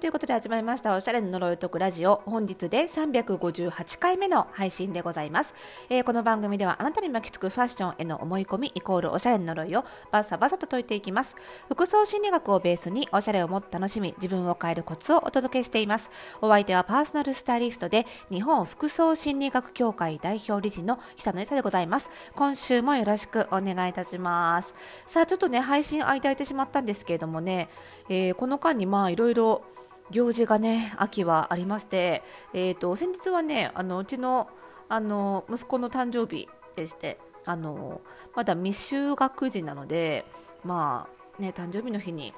ということで始まりましたおしゃれの呪いを解くラジオ本日で358回目の配信でございます、えー、この番組ではあなたに巻きつくファッションへの思い込みイコールおしゃれの呪いをバサバサと解いていきます。服装心理学をベースにおしゃれをもっと楽しみ自分を変えるコツをお届けしています。お相手はパーソナルスタイリストで日本服装心理学協会代表理事の久野由沙でございます。今週もよろしくお願いいたします。さあちょっとね配信間空いてしまったんですけれどもね、えー、この間にまあいろいろ行事がね秋はありまして、えーと、先日はねあのうちのあの息子の誕生日でしてあのまだ未就学児なのでまあね誕生日の日に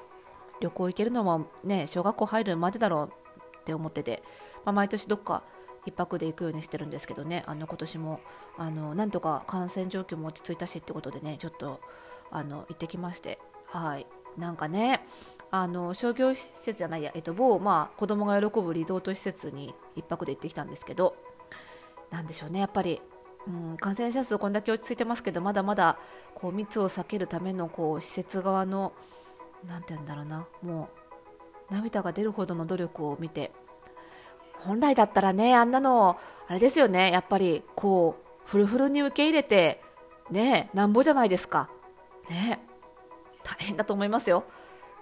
旅行行けるのもね小学校入るまでだろうって思ってて、まあ、毎年どっか1泊で行くようにしてるんですけどねあの今年もあのなんとか感染状況も落ち着いたしってことでねちょっとあの行ってきましてはい。なんかねあの商業施設じゃないや、えっと、某、まあ、子供が喜ぶリゾート施設に1泊で行ってきたんですけどなんでしょうねやっぱり、うん、感染者数こんだけ落ち着いてますけどまだまだこう密を避けるためのこう施設側の何て言うんだろうなもう涙が出るほどの努力を見て本来だったらねあんなのあれですよねやっぱりこうフルフルに受け入れてねなんぼじゃないですか。ね。大変だと思いますよ。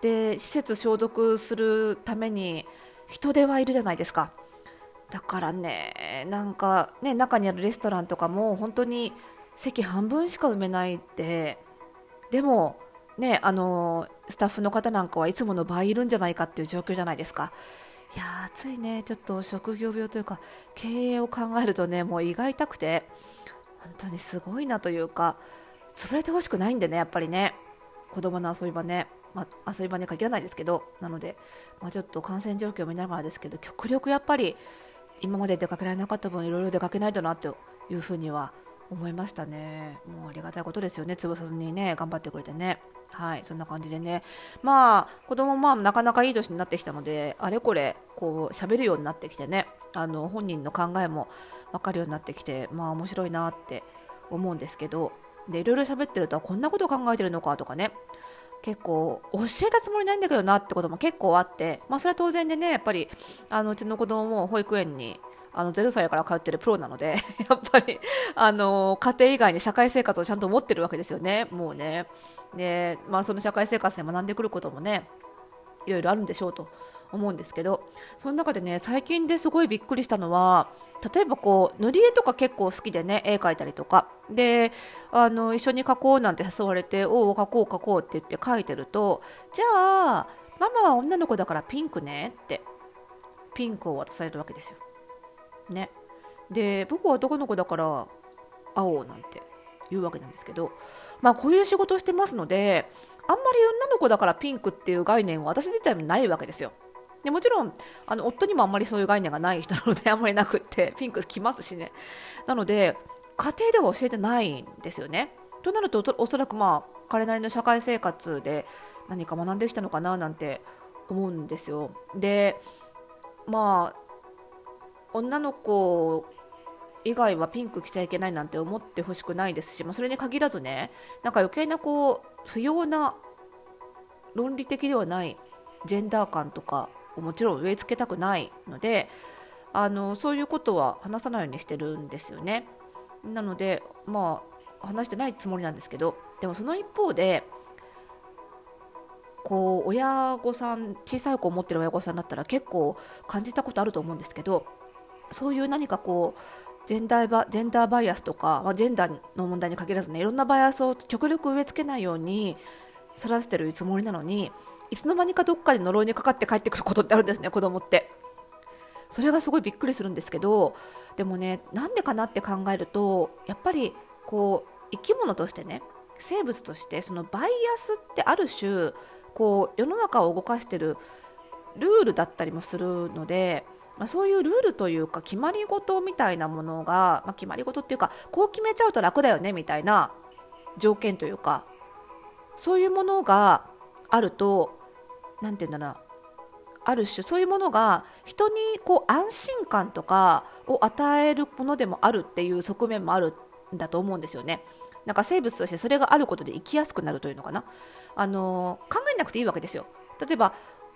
で施設消毒するために人手はいるじゃないですか。だからねなんかね中にあるレストランとかも本当に席半分しか埋めないででもねあのスタッフの方なんかはいつもの倍いるんじゃないかっていう状況じゃないですか。いやーついねちょっと職業病というか経営を考えるとねもう胃が痛くて本当にすごいなというか潰れてほしくないんでねやっぱりね。子供の遊び場ね。まあ、遊び場に限らないですけど。なので、まあ、ちょっと感染状況を見ながらですけど極力やっぱり今まで出かけられなかった分いろいろ出かけないとなというふうには思いましたね。もうありがたいことですよね。潰さずにね頑張ってくれてね。はい。そんな感じでね。まあ子供もなかなかいい年になってきたのであれこれこう喋るようになってきてね。あの本人の考えも分かるようになってきてまあ面白いなって思うんですけど。でいろいろ喋ってるとこんなこと考えてるのかとかね。結構教えたつもりないんだけどなってことも結構あって、まあ、それは当然でねやっぱりあのうちの子供も保育園にあの0歳から通ってるプロなので やっぱりあの家庭以外に社会生活をちゃんと持ってるわけですよね。もうね。で、まあ、その社会生活で学んでくることもねいろいろあるんでしょうと。思うんですけどその中でね最近ですごいびっくりしたのは例えばこう塗り絵とか結構好きでね絵描いたりとかであの一緒に描こうなんて誘われておお描こう描こうって言って描いてるとじゃあママは女の子だからピンクねってピンクを渡されるわけですよ。ね。で僕は男の子だから青なんて言うわけなんですけど、まあ、こういう仕事をしてますのであんまり女の子だからピンクっていう概念は私自体もないわけですよ。でもちろんあの夫にもあんまりそういう概念がない人なので あんまりなくってピンク着ますしね。なので家庭では教えてないんですよね。となるとおそらくまあ彼なりの社会生活で何か学んできたのかななんて思うんですよ。でまあ女の子以外はピンク着ちゃいけないなんて思ってほしくないですし、まあ、それに限らずねなんか余計なこう不要な論理的ではないジェンダー感とかもちろん植え付けたくないのであのそういうことは話さないようにしてるんですよね。なのでまあ話してないつもりなんですけどでもその一方でこう親御さん小さい子を持ってる親御さんだったら結構感じたことあると思うんですけどそういう何かこうジェンダーバジェンダーバイアスとか、まあ、ジェンダーの問題に限らずねいろんなバイアスを極力植え付けないように育ててるつもりなのにいつの間にかどっかで呪いにかかって帰ってくることってあるんですね子供って。それがすごいびっくりするんですけどでもねなんでかなって考えるとやっぱりこう生き物としてね生物としてそのバイアスってある種こう世の中を動かしてるルールだったりもするので、まあ、そういうルールというか決まり事みたいなものが、まあ、決まり事っていうかこう決めちゃうと楽だよねみたいな条件というかそういうものがあると何て言うんだろうある種そういうものが人にこう安心感とかを与えるものでもあるっていう側面もあるんだと思うんですよね。なんか生物としてそれがあることで生きやすくなるというのかなあの考えなくていいわけですよ。例えば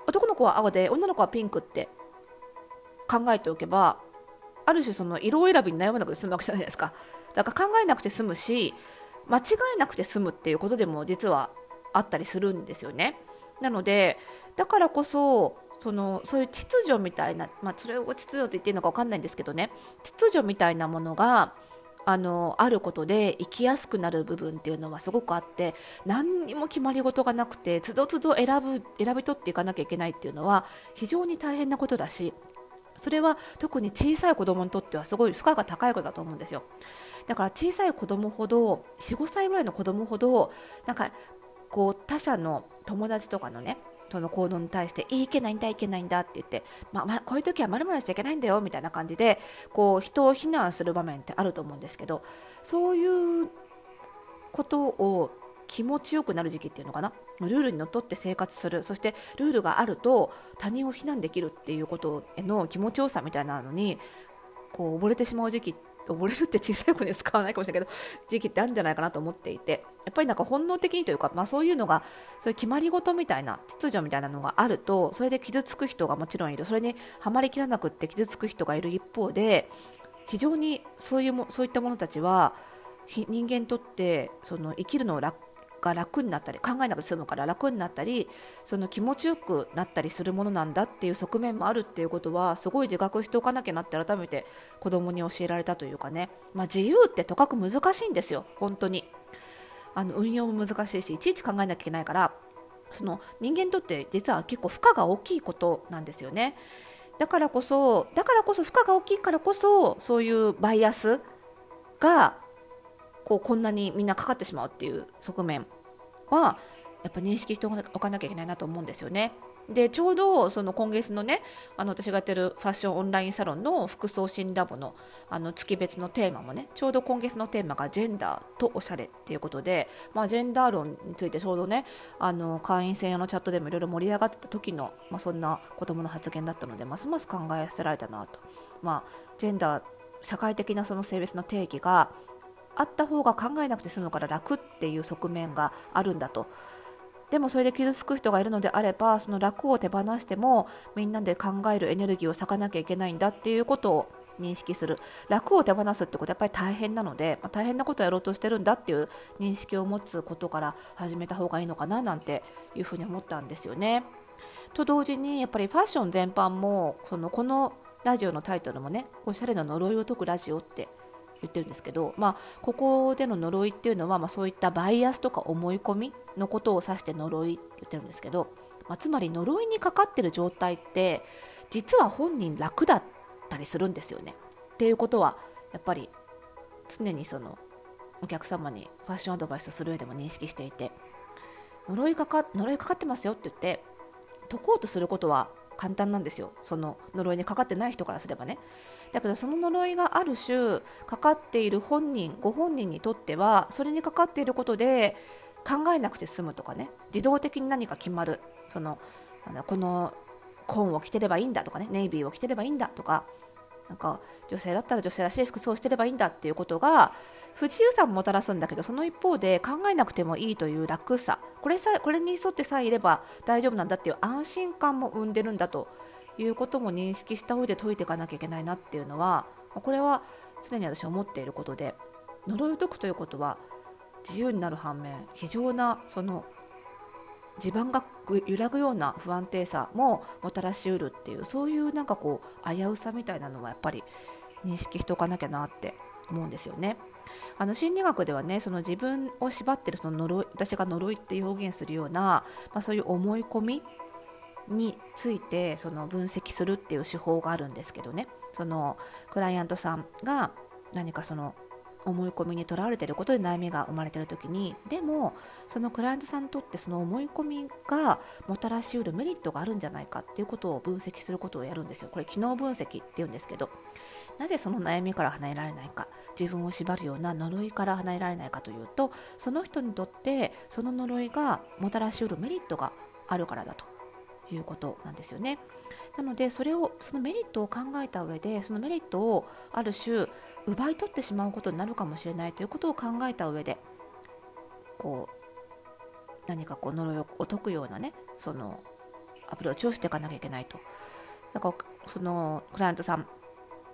男の子は青で女の子はピンクって考えておけばある種その色選びに悩まなくて済むわけじゃないですかだから考えなくて済むし間違えなくて済むっていうことでも実はあったりするんですよねなのでだからこそそのそういう秩序みたいな、まあ、それを秩序って言っていいのか分かんないんですけどね秩序みたいなものがあのあることで生きやすくなる部分っていうのはすごくあって何にも決まり事がなくてつどつど選ぶ選び取っていかなきゃいけないっていうのは非常に大変なことだしそれは特に小さい子供にとってはすごい負荷が高いことだと思うんですよ。だから小さい子供ほど45歳ぐらいの子供ほどなんかこう他者の友達とかのねその行動に対していけないんだいけないんだって言って、まあ、まあ、こういう時はまるまるしちゃいけないんだよみたいな感じでこう人を非難する場面ってあると思うんですけどそういうことを気持ちよくなる時期っていうのかな？ルールにのっとって生活する。そしてルールがあると他人を非難できるっていうことへの気持ちよさみたいなのにこう溺れてしまう時期溺れるって小さい子に使わないかもしれないけど 時期ってあるんじゃないかなと思っていてやっぱりなんか本能的にというか、まあ、そういうのがそういう決まり事みたいな秩序みたいなのがあるとそれで傷つく人がもちろんいる。それにはまりきらなくって傷つく人がいる一方で非常にそういうもそういった者たちは人間にとってその生きるのを楽が楽になったり考えなくて済むから楽になったりその気持ちよくなったりするものなんだっていう側面もあるっていうことはすごい自覚しておかなきゃなって改めて子供に教えられたというかね、まあ、自由ってとかく難しいんですよ。本当に。あの運用も難しいしいちいち考えなきゃいけないからその人間にとって実は結構負荷が大きいことなんですよね。だからこそだからこそ負荷が大きいからこそそういうバイアスがこうこんなにみんなかかってしまうっていう側面はやっぱ認識しておかなきゃいけないなと思うんですよね。でちょうどその今月のねあの私がやってるファッションオンラインサロンの服装新ラボのあの月別のテーマもねちょうど今月のテーマがジェンダーとおしゃれっていうことで、まあ、ジェンダー論についてちょうどねあの会員専用のチャットでもいろいろ盛り上がってた時の、まあ、そんな子供の発言だったのでますます考えさせられたなと、まあ、ジェンダー社会的なその性別の定義があった方が考えなくて済むから楽っていう側面があるんだと。でもそれで傷つく人がいるのであればその楽を手放してもみんなで考えるエネルギーを割かなきゃいけないんだっていうことを認識する楽を手放すってことはやっぱり大変なので、まあ、大変なことをやろうとしてるんだっていう認識を持つことから始めた方がいいのかななんていうふうに思ったんですよね。と同時にやっぱりファッション全般もそのこのラジオのタイトルもねおしゃれな呪いを解くラジオって言ってるんですけど、まあ、ここでの呪いっていうのは、まあ、そういったバイアスとか思い込みのことを指して呪いって言ってるんですけど、まあ、つまり呪いにかかってる状態って実は本人楽だったりするんですよね。っていうことはやっぱり常にそのお客様にファッションアドバイスする上でも認識していて呪いかか呪いかかってますよって言って解こうとすることは簡単なんですよ。その呪いにかかってない人からすればね。だけどその呪いがある種かかっている本人ご本人にとってはそれにかかっていることで考えなくて済むとかね。自動的に何か決まる。そのあのこの紺を着てればいいんだとかね。ネイビーを着てればいいんだとか。なんか女性だったら女性らしい服装をしてればいいんだっていうことが不自由さももたらすんだけどその一方で考えなくてもいいという楽さ。これさこれに沿ってさえいれば大丈夫なんだっていう安心感も生んでるんだということも認識した上で解いていかなきゃいけないなっていうのはこれは常に私思っていることで呪いを解くということは自由になる反面非常なその地盤が揺らぐような不安定さももたらしうるっていうそういうなんかこう危うさみたいなのはやっぱり認識しておかなきゃなって思うんですよね。あの心理学ではねその自分を縛ってるその呪い私が呪いって表現するような、まあ、そういう思い込みについてその分析するっていう手法があるんですけどねそのクライアントさんが何かその思い込みにとらわれていることで悩みが生まれている時にでもそのクライアントさんにとってその思い込みがもたらしうるメリットがあるんじゃないかっていうことを分析することをやるんですよ。これ機能分析っていうんですけど。なぜその悩みから離れられないか。自分を縛るような呪いから離れられないかというとその人にとってその呪いがもたらしうるメリットがあるからだということなんですよね。なのでそれをそのメリットを考えた上でそのメリットをある種奪い取ってしまうことになるかもしれないということを考えた上でこう何かこう呪いを解くようなねそのアプローチをしていかなきゃいけないと。だからそのクライアントさん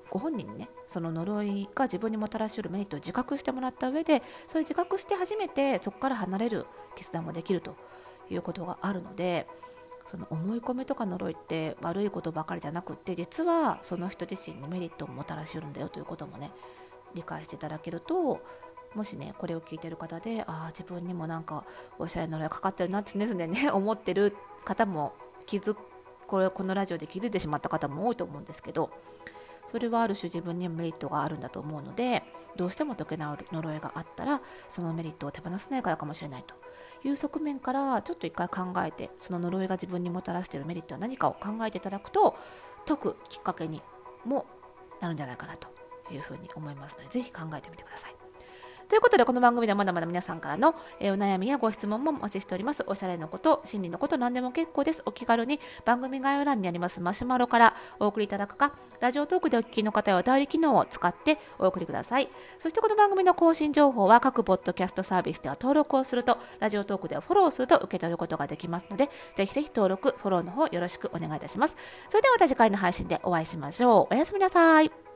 ご本人にねその呪いが自分にもたらしうるメリットを自覚してもらった上でそれ自覚して初めてそこから離れる決断もできるということがあるのでその思い込みとか呪いって悪いことばかりじゃなくって実はその人自身にメリットをもたらしうるんだよということもね理解していただけるともしねこれを聞いてる方でああ自分にもなんかおしゃれな呪いかかってるなって常々ね 思ってる方も気づこれこのラジオで気づいてしまった方も多いと思うんですけどそれはある種自分にメリットがあるんだと思うのでどうしても解け直る呪いがあったらそのメリットを手放せないからかもしれないという側面からちょっと一回考えてその呪いが自分にもたらしているメリットは何かを考えていただくと解くきっかけにもなるんじゃないかなというふうに思いますのでぜひ考えてみてください。ということで、この番組ではまだまだ皆さんからの、え、お悩みやご質問もお待ちしております。おしゃれのこと、心理のこと、何でも結構です。お気軽に番組概要欄にありますマシュマロからお送りいただくか、ラジオトークでお聞きの方はお便り機能を使ってお送りください。そしてこの番組の更新情報は各ポッドキャストサービスでは登録をすると、ラジオトークではフォローすると受け取ることができますので、ぜひぜひ登録、フォローの方よろしくお願いいたします。それではまた次回の配信でお会いしましょう。おやすみなさい。